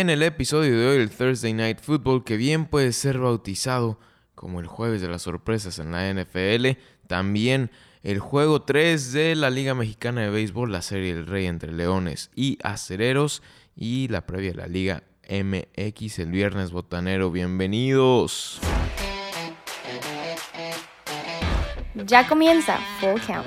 en el episodio de hoy el Thursday Night Football que bien puede ser bautizado como el jueves de las sorpresas en la NFL, también el juego 3 de la Liga Mexicana de Béisbol, la serie El Rey entre Leones y Acereros y la previa de la Liga MX el viernes botanero. Bienvenidos. Ya comienza Full Count.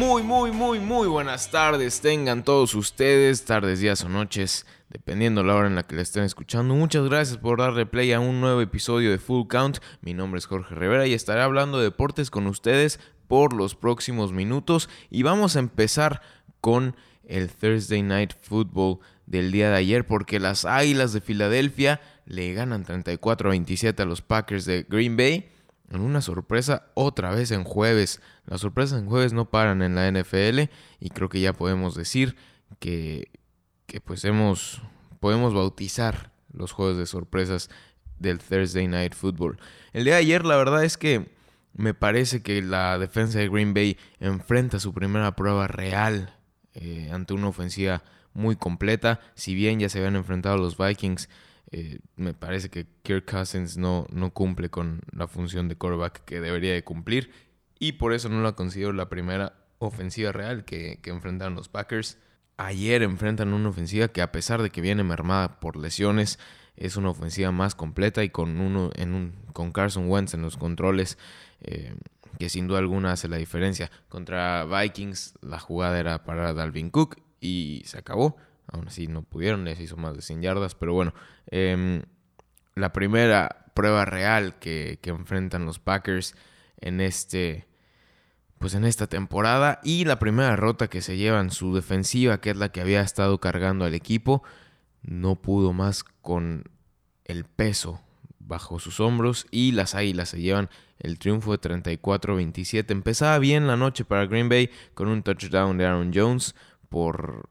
Muy, muy, muy, muy buenas tardes. Tengan todos ustedes, tardes, días o noches, dependiendo la hora en la que le estén escuchando. Muchas gracias por darle play a un nuevo episodio de Full Count. Mi nombre es Jorge Rivera y estaré hablando de deportes con ustedes por los próximos minutos. Y vamos a empezar con el Thursday Night Football del día de ayer, porque las Águilas de Filadelfia le ganan 34 a 27 a los Packers de Green Bay en una sorpresa otra vez en jueves. Las sorpresas en jueves no paran en la NFL y creo que ya podemos decir que, que pues hemos, podemos bautizar los juegos de sorpresas del Thursday Night Football. El día de ayer la verdad es que me parece que la defensa de Green Bay enfrenta su primera prueba real eh, ante una ofensiva muy completa. Si bien ya se habían enfrentado los Vikings eh, me parece que Kirk Cousins no, no cumple con la función de quarterback que debería de cumplir y por eso no la considero la primera ofensiva real que, que enfrentaron los Packers. Ayer enfrentan una ofensiva que a pesar de que viene mermada por lesiones, es una ofensiva más completa y con uno en un con Carson Wentz en los controles eh, que sin duda alguna hace la diferencia. Contra Vikings la jugada era para Dalvin Cook y se acabó. Aún así no pudieron, les hizo más de 100 yardas, pero bueno, em, la primera prueba real que, que, enfrentan los Packers en este pues en esta temporada y la primera derrota que se llevan su defensiva que es la que había estado cargando al equipo no pudo más con el peso bajo sus hombros y las Águilas se llevan el triunfo de 34-27. Empezaba bien la noche para Green Bay con un touchdown de Aaron Jones por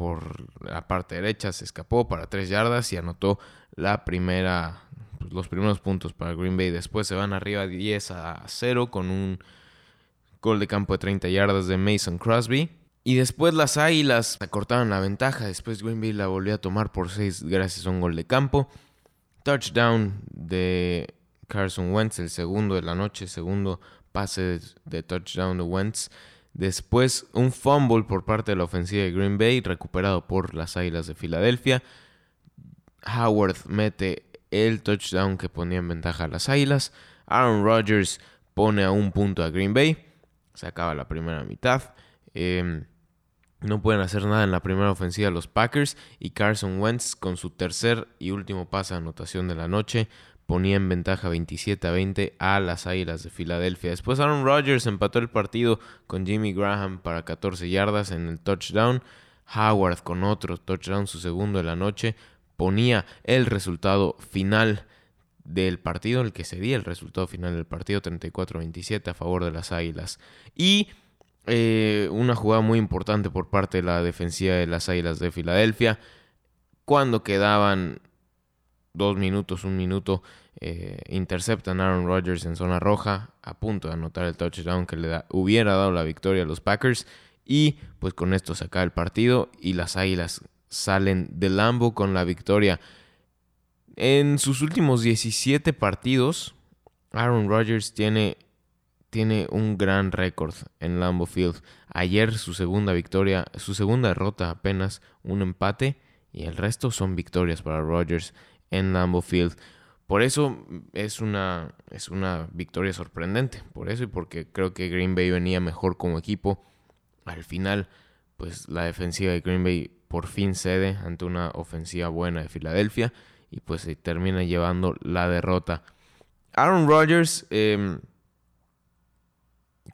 por la parte derecha, se escapó para tres yardas y anotó la primera, pues, los primeros puntos para Green Bay. Después se van arriba 10 a 0 con un gol de campo de 30 yardas de Mason Crosby. Y después las Águilas acortaron la ventaja. Después Green Bay la volvió a tomar por 6 gracias a un gol de campo. Touchdown de Carson Wentz, el segundo de la noche, segundo pase de touchdown de Wentz. Después un fumble por parte de la ofensiva de Green Bay, recuperado por las Águilas de Filadelfia. Howard mete el touchdown que ponía en ventaja a las Águilas. Aaron Rodgers pone a un punto a Green Bay. Se acaba la primera mitad. Em, no pueden hacer nada en la primera ofensiva los Packers. Y Carson Wentz con su tercer y último pase de anotación de la noche ponía en ventaja 27 a 20 a las Águilas de Filadelfia. Después Aaron Rodgers empató el partido con Jimmy Graham para 14 yardas en el touchdown. Howard con otro touchdown, su segundo de la noche, ponía el resultado final del partido, el que sería el resultado final del partido, 34-27 a favor de las Águilas. Y eh, una jugada muy importante por parte de la defensiva de las Águilas de Filadelfia, cuando quedaban dos minutos, un minuto, eh, interceptan a Aaron Rodgers en zona roja, a punto de anotar el touchdown que le hubiera dado la victoria a los Packers. Y pues con esto se acaba el partido y las Águilas salen de Lambo con la victoria. En sus últimos 17 partidos, Aaron Rodgers tiene, tiene un gran récord en Lambo Field. Ayer su segunda victoria, su segunda derrota apenas, un empate y el resto son victorias para Rodgers en Lambeau Field. Por eso es una, es una victoria sorprendente. Por eso y porque creo que Green Bay venía mejor como equipo. Al final, pues la defensiva de Green Bay por fin cede ante una ofensiva buena de Filadelfia. Y pues se termina llevando la derrota. Aaron Rodgers, em,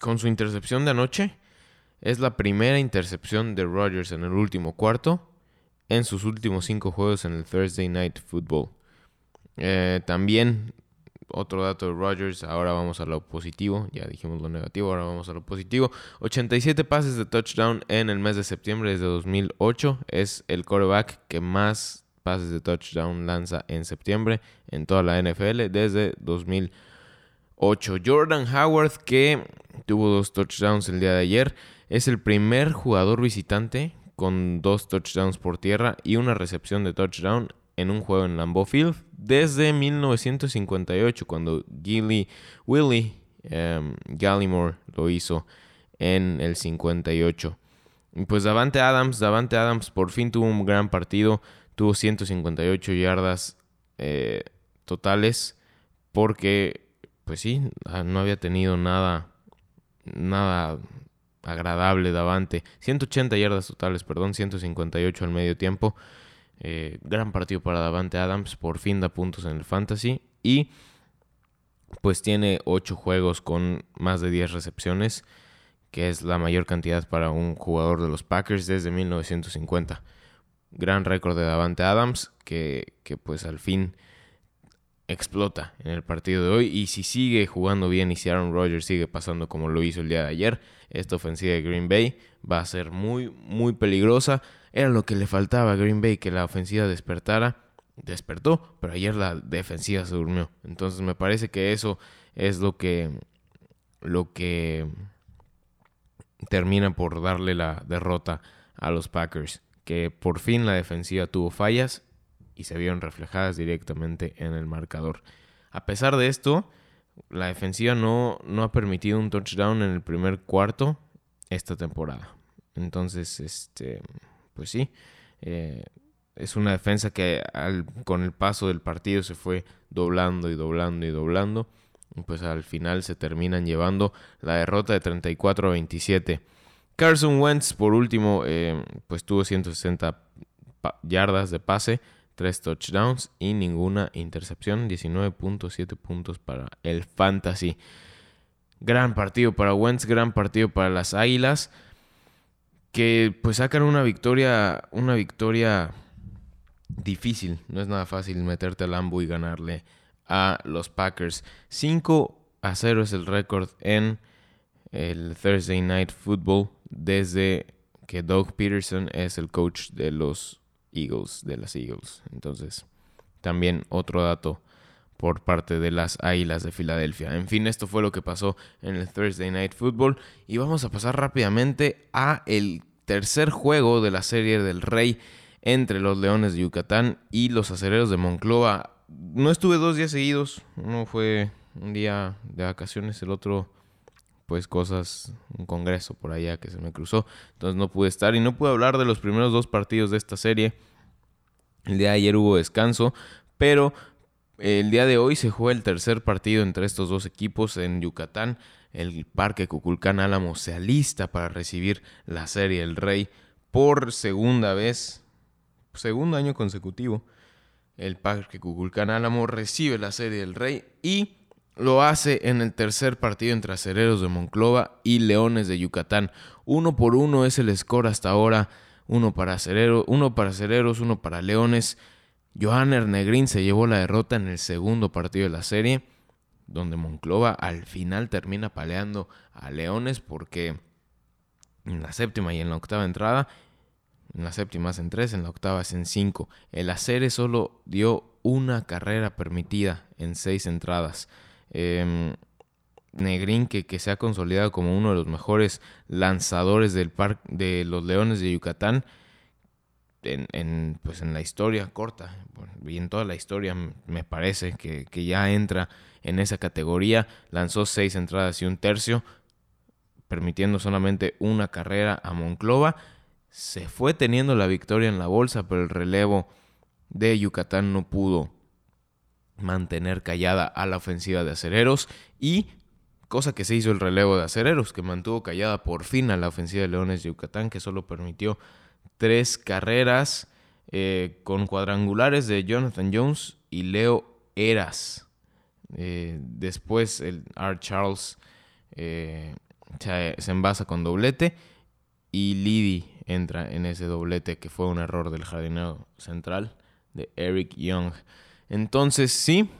con su intercepción de anoche, es la primera intercepción de Rodgers en el último cuarto en sus últimos cinco juegos en el Thursday Night Football. Eh, también otro dato de Rodgers, ahora vamos a lo positivo, ya dijimos lo negativo, ahora vamos a lo positivo. 87 pases de touchdown en el mes de septiembre desde 2008, es el quarterback que más pases de touchdown lanza en septiembre en toda la NFL desde 2008. Jordan Howard que tuvo dos touchdowns el día de ayer es el primer jugador visitante con dos touchdowns por tierra y una recepción de touchdown en un juego en Lambeau Field desde 1958, cuando Gilly, Willie em, Gallimore lo hizo en el 58. Pues Davante Adams, Davante Adams por fin tuvo un gran partido, tuvo 158 yardas eh, totales porque, pues sí, ah, no había tenido nada, nada agradable Davante. 180 yardas totales, perdón, 158 al medio tiempo. Eh, gran partido para Davante Adams, por fin da puntos en el fantasy y pues tiene 8 juegos con más de 10 recepciones, que es la mayor cantidad para un jugador de los Packers desde 1950. Gran récord de Davante Adams, que, que pues al fin explota en el partido de hoy y si sigue jugando bien y si Aaron Rodgers sigue pasando como lo hizo el día de ayer, esta ofensiva de Green Bay va a ser muy muy peligrosa. Era lo que le faltaba a Green Bay que la ofensiva despertara. Despertó, pero ayer la defensiva se durmió. Entonces me parece que eso es lo que lo que termina por darle la derrota a los Packers, que por fin la defensiva tuvo fallas y se vieron reflejadas directamente en el marcador. A pesar de esto, la defensiva no, no ha permitido un touchdown en el primer cuarto esta temporada. Entonces, este, pues sí, eh, es una defensa que con el paso del partido se fue doblando y doblando y doblando. Y pues al final se terminan llevando la derrota de 34 a 27. Carson Wentz, por último, eh, pues tuvo 160 yardas de pase, 3 touchdowns y ninguna intercepción. 19.7 puntos para el Fantasy. Gran partido para Wentz, gran partido para las Águilas. Que pues sacan una victoria, una victoria difícil. No es nada fácil meterte al Lambo y ganarle a los Packers. 5 a 0 es el récord en el Thursday Night Football desde que Doug Peterson es el coach de los Eagles, de las Eagles. Entonces, también otro dato por parte de las Águilas de Filadelfia. En fin, esto fue lo que pasó en el Thursday Night Football y vamos a pasar rápidamente a el tercer juego de la serie del Rey entre los Leones de Yucatán y los Acereros de Monclova. No estuve dos días seguidos, uno fue un día de vacaciones, el otro pues cosas, un congreso por allá que se me cruzó, entonces no pude estar y no pude hablar de los primeros dos partidos de esta serie. El día de ayer hubo descanso, pero el día de hoy se juega el tercer partido entre estos dos equipos en Yucatán. El Parque Cuculcán Álamo se alista para recibir la serie El Rey por segunda vez, segundo año consecutivo. El Parque Cuculcán Álamo recibe la serie El Rey y lo hace en el tercer partido entre Acereros de Monclova y Leones de Yucatán. Uno por uno es el score hasta ahora. Uno para, Acerero, uno para Acereros, uno para Leones. Johanner Negrín se llevó la derrota en el segundo partido de la serie, donde Monclova al final termina paleando a Leones porque en la séptima y en la octava entrada, en la séptima es en tres, en la octava es en cinco. El Acere solo dio una carrera permitida en seis entradas. Eh, Negrín, que, que, se ha consolidado como uno de los mejores lanzadores del par de los Leones de Yucatán en, pues en la historia corta y en toda la historia me parece que, que, ya entra en esa categoría. Lanzó seis entradas y un tercio, permitiendo solamente una carrera a Monclova. Se fue teniendo la victoria en la bolsa, pero el relevo de Yucatán no pudo mantener callada a la ofensiva de acereros y cosa que se hizo el relevo de acereros, que mantuvo callada por fin a la ofensiva de Leones de Yucatán, que solo permitió tres carreras eh, con cuadrangulares de Jonathan Jones y Leo Eras. Eh, después el R. Charles eh, se, envasa con doblete y Liddy entra en ese doblete que fue un error del jardinero central de Eric Young. Entonces, sí,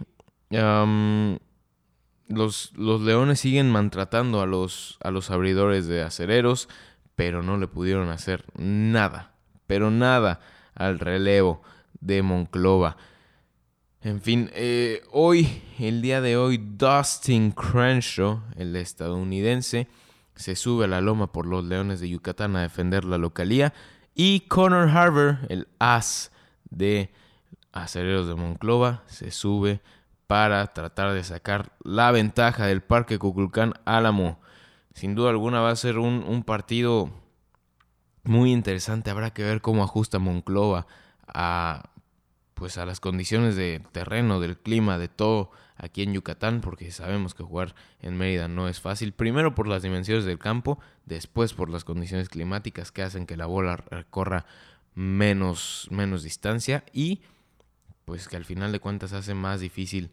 los, los, leones siguen maltratando a los, a los abridores de acereros, pero no le pudieron hacer nada, pero nada al relevo de Monclova. En fin, eh, hoy, el día de hoy, Dustin Crenshaw, el estadounidense, se sube a la loma por los Leones de Yucatán a defender la localía. Y Connor Harbour, el as de Acereros de Monclova, se sube para tratar de sacar la ventaja del Parque Cuculcán Álamo. Sin duda alguna va a ser un, un partido muy interesante. Habrá que ver cómo ajusta Monclova a pues a las condiciones de terreno, del clima, de todo aquí en Yucatán, porque sabemos que jugar en Mérida no es fácil. Primero por las dimensiones del campo, después por las condiciones climáticas que hacen que la bola recorra menos, menos distancia y pues que al final de cuentas hace más difícil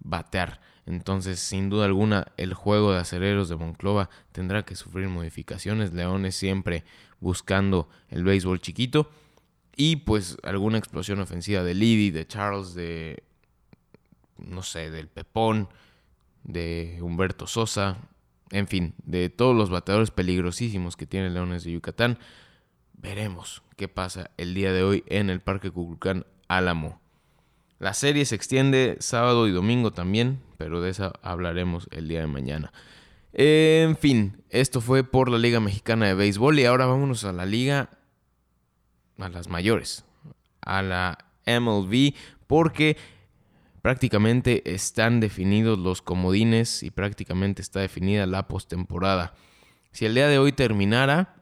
batear. Entonces, sin duda alguna, el juego de acereros de Monclova tendrá que sufrir modificaciones. Leones siempre buscando el béisbol chiquito. Y pues alguna explosión ofensiva de Liddy, de Charles, de. No sé, del Pepón, de Humberto Sosa. En fin, de todos los bateadores peligrosísimos que tiene Leones de Yucatán. Veremos qué pasa el día de hoy en el Parque Cuculcán Álamo. La serie se extiende sábado y domingo también, pero de esa hablaremos el día de mañana. En fin, esto fue por la Liga Mexicana de Béisbol y ahora vámonos a la liga a las mayores, a la MLB, porque prácticamente están definidos los comodines y prácticamente está definida la postemporada. Si el día de hoy terminara,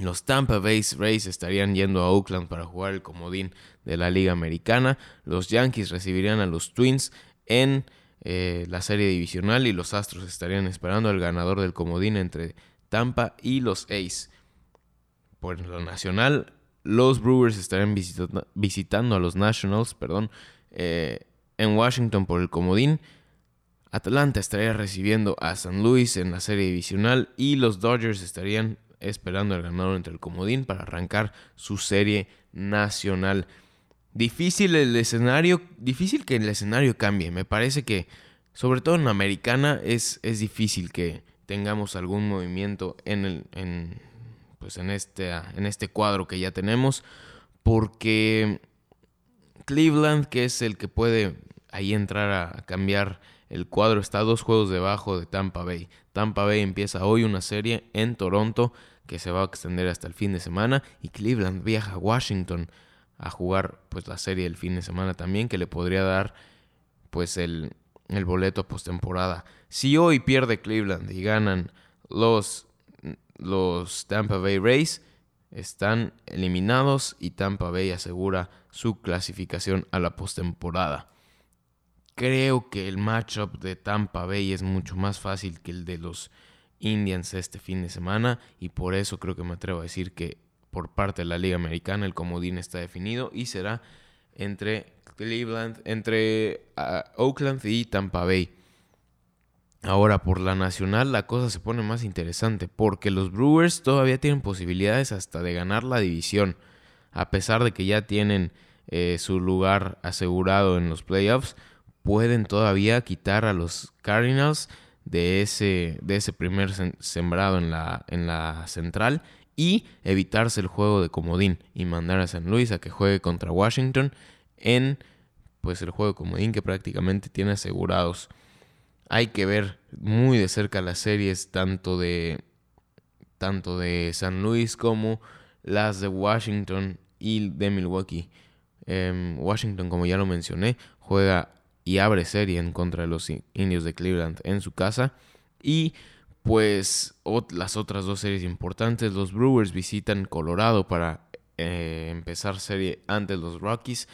los Tampa Bay Rays estarían yendo a Oakland para jugar el comodín de la Liga Americana. Los Yankees recibirían a los Twins en eh, la serie divisional y los Astros estarían esperando al ganador del comodín entre Tampa y los A's. Por la nacional, los Brewers estarán visitando, a los Nationals perdón, eh, en Washington por el comodín. Atlanta estaría recibiendo a San Luis en la serie divisional y los Dodgers estarían esperando al ganador entre el comodín para arrancar su serie nacional. Difícil el escenario, difícil que el escenario cambie. Me parece que, sobre todo en la americana, es, es difícil que tengamos algún movimiento en, el, en, pues en este, en este cuadro que ya tenemos, porque Cleveland, que es el que puede ahí entrar a cambiar el cuadro, está dos juegos debajo de Tampa Bay. Tampa Bay empieza hoy una serie en Toronto que se va a extender hasta el fin de semana y Cleveland viaja a Washington a jugar pues la serie del fin de semana también que le podría dar pues el, el boleto postemporada. Si hoy pierde Cleveland y ganan los los Tampa Bay Rays están eliminados y Tampa Bay asegura su clasificación a la postemporada. Creo que el matchup de Tampa Bay es mucho más fácil que el de los Indians este fin de semana y por eso creo que me atrevo a decir que por parte de la Liga Americana el comodín está definido y será entre Cleveland, entre ah, Oakland y Tampa Bay. Ahora, por la nacional la cosa se pone más interesante porque los Brewers todavía tienen posibilidades hasta de ganar la división, a pesar de que ya tienen eh, su lugar asegurado en los playoffs, pueden todavía quitar a los Cardinals de ese, de ese primer sembrado en la, en la central y evitarse el juego de comodín y mandar a San Luis a que juegue contra Washington en pues el juego de comodín que prácticamente tiene asegurados hay que ver muy de cerca las series tanto de tanto de San Luis como las de Washington y de Milwaukee. Em, Washington, como ya lo mencioné, juega y abre serie en contra de los indios de Cleveland en su casa. Y pues las otras dos series importantes, los Brewers visitan Colorado para eh, empezar serie ante los Rockies.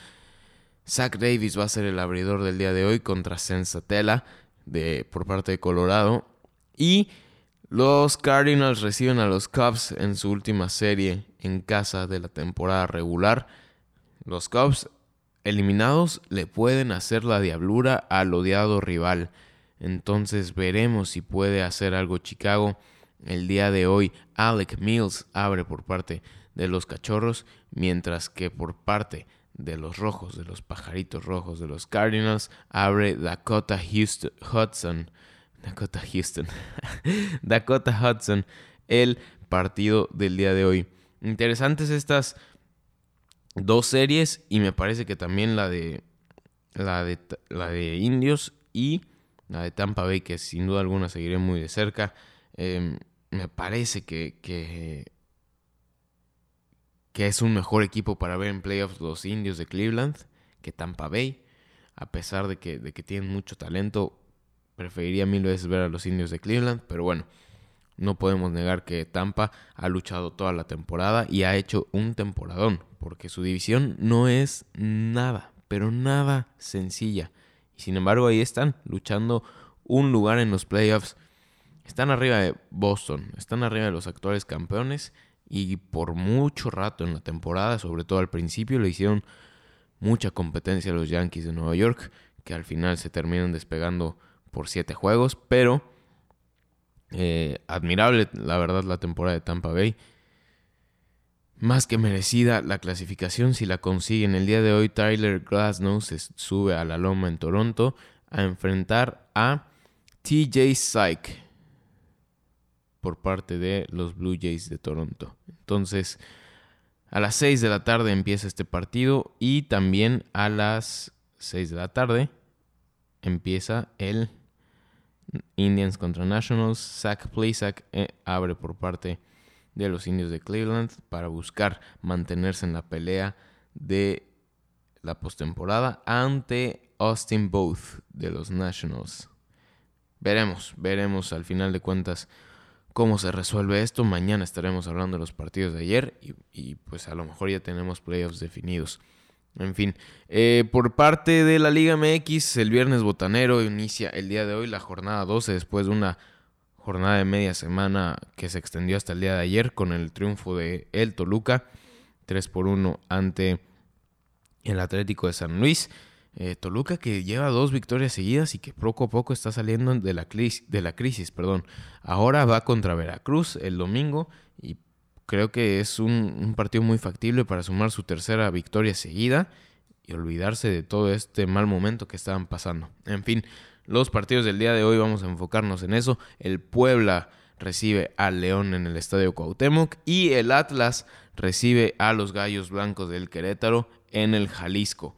Zach Davis va a ser el abridor del día de hoy contra Sensatella de, por parte de Colorado. Y los Cardinals reciben a los Cubs en su última serie en casa de la temporada regular. Los Cubs eliminados le pueden hacer la diablura al odiado rival. Entonces veremos si puede hacer algo Chicago. El día de hoy Alec Mills abre por parte de los Cachorros, mientras que por parte de los rojos, de los pajaritos rojos de los Cardinals, abre Dakota Houston, Hudson. Dakota Houston. Dakota Hudson, el partido del día de hoy. Interesantes estas dos series y me parece que también la de la de la de Indios y la de Tampa Bay que sin duda alguna seguiré muy de cerca. Em, me parece que, que, es un mejor equipo para ver en playoffs los indios de Cleveland que Tampa Bay. A pesar de que, de que tienen mucho talento, preferiría mil veces ver a los indios de Cleveland. Pero bueno, no podemos negar que Tampa ha luchado toda la temporada y ha hecho un temporadón. Porque su división no es nada, pero nada sencilla. Y sin embargo ahí están, luchando un lugar en los playoffs están arriba de Boston, están arriba de los actuales campeones y por mucho rato en la temporada, sobre todo al principio, le hicieron mucha competencia a los Yankees de Nueva York, que al final se terminan despegando por siete juegos, pero eh, admirable la verdad la temporada de Tampa Bay. Más que merecida la clasificación si la consiguen. El día de hoy Tyler Glasnow se sube a la loma en Toronto a enfrentar a TJ Syke por parte de los Blue Jays de Toronto. Entonces, a las 6 de la tarde empieza este partido y también a las 6 de la tarde empieza el Indians contra Nationals. Zach Plesac eh, abre por parte de los indios de Cleveland para buscar mantenerse en la pelea de la postemporada ante Austin Both de los Nationals. Veremos, veremos al final de cuentas cómo se resuelve esto. Mañana estaremos hablando de los partidos de ayer y, pues a lo mejor ya tenemos playoffs definidos. En fin, eh, por parte de la Liga MX, el viernes botanero inicia el día de hoy la jornada 12 después de una jornada de media semana que se extendió hasta el día de ayer con el triunfo de el Toluca 3 por 1 ante el Atlético de San Luis. Eh, Toluca que lleva dos victorias seguidas y que poco a poco está saliendo de la, crisis, de la crisis. Perdón. Ahora va contra Veracruz el domingo y creo que es un, partido muy factible para sumar su tercera victoria seguida y olvidarse de todo este mal momento que estaban pasando. En fin, los partidos del día de hoy vamos a enfocarnos en eso. El Puebla recibe al León en el Estadio Cuauhtémoc y el Atlas recibe a los Gallos Blancos del Querétaro en el Jalisco.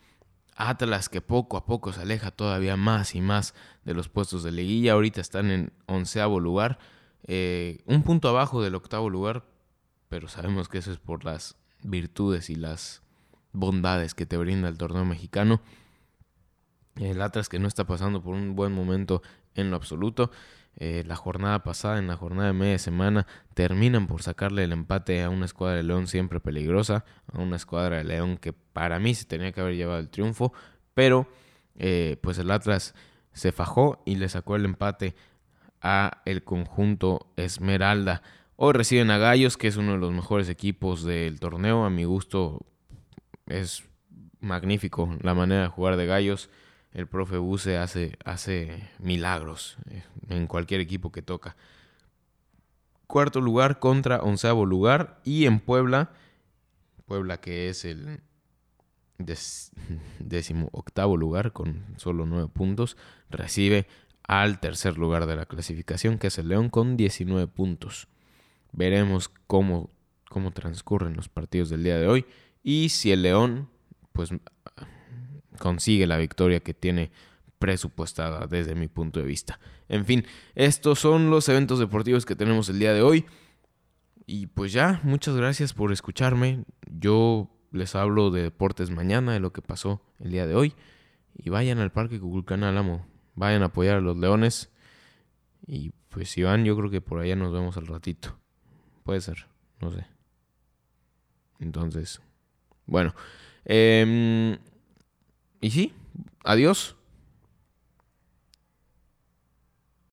Atlas que poco a poco se aleja todavía más y más de los puestos de liguilla. Ahorita están en onceavo lugar, eh, un punto abajo del octavo lugar, pero sabemos que eso es por las virtudes y las bondades que te brinda el torneo mexicano. El Atlas que no está pasando por un buen momento en lo absoluto. Eh, la jornada pasada, en la jornada de media semana, terminan por sacarle el empate a una escuadra de León siempre peligrosa, a una escuadra de León que para mí se tenía que haber llevado el triunfo, pero eh, pues el Atlas se fajó y le sacó el empate a el conjunto Esmeralda. Hoy reciben a Gallos, que es uno de los mejores equipos del torneo. A mi gusto es magnífico la manera de jugar de Gallos el profe Buse hace, hace milagros eh, en cualquier equipo que toca. Cuarto lugar contra onceavo lugar. Y en Puebla, Puebla que es el décimo octavo lugar con solo nueve puntos, recibe al tercer lugar de la clasificación, que es el León con 19 puntos. Veremos cómo, cómo transcurren los partidos del día de hoy y si el León pues consigue la victoria que tiene presupuestada desde mi punto de vista. En fin, estos son los eventos deportivos que tenemos el día de hoy. Y pues ya, muchas gracias por escucharme. Yo les hablo de deportes mañana, de lo que pasó el día de hoy. Y vayan al Parque Cuculcán Álamo. Vayan a apoyar a los leones. Y pues si van, yo creo que por allá nos vemos al ratito. Puede ser, no sé. Entonces, bueno. Eh, y sí, adiós.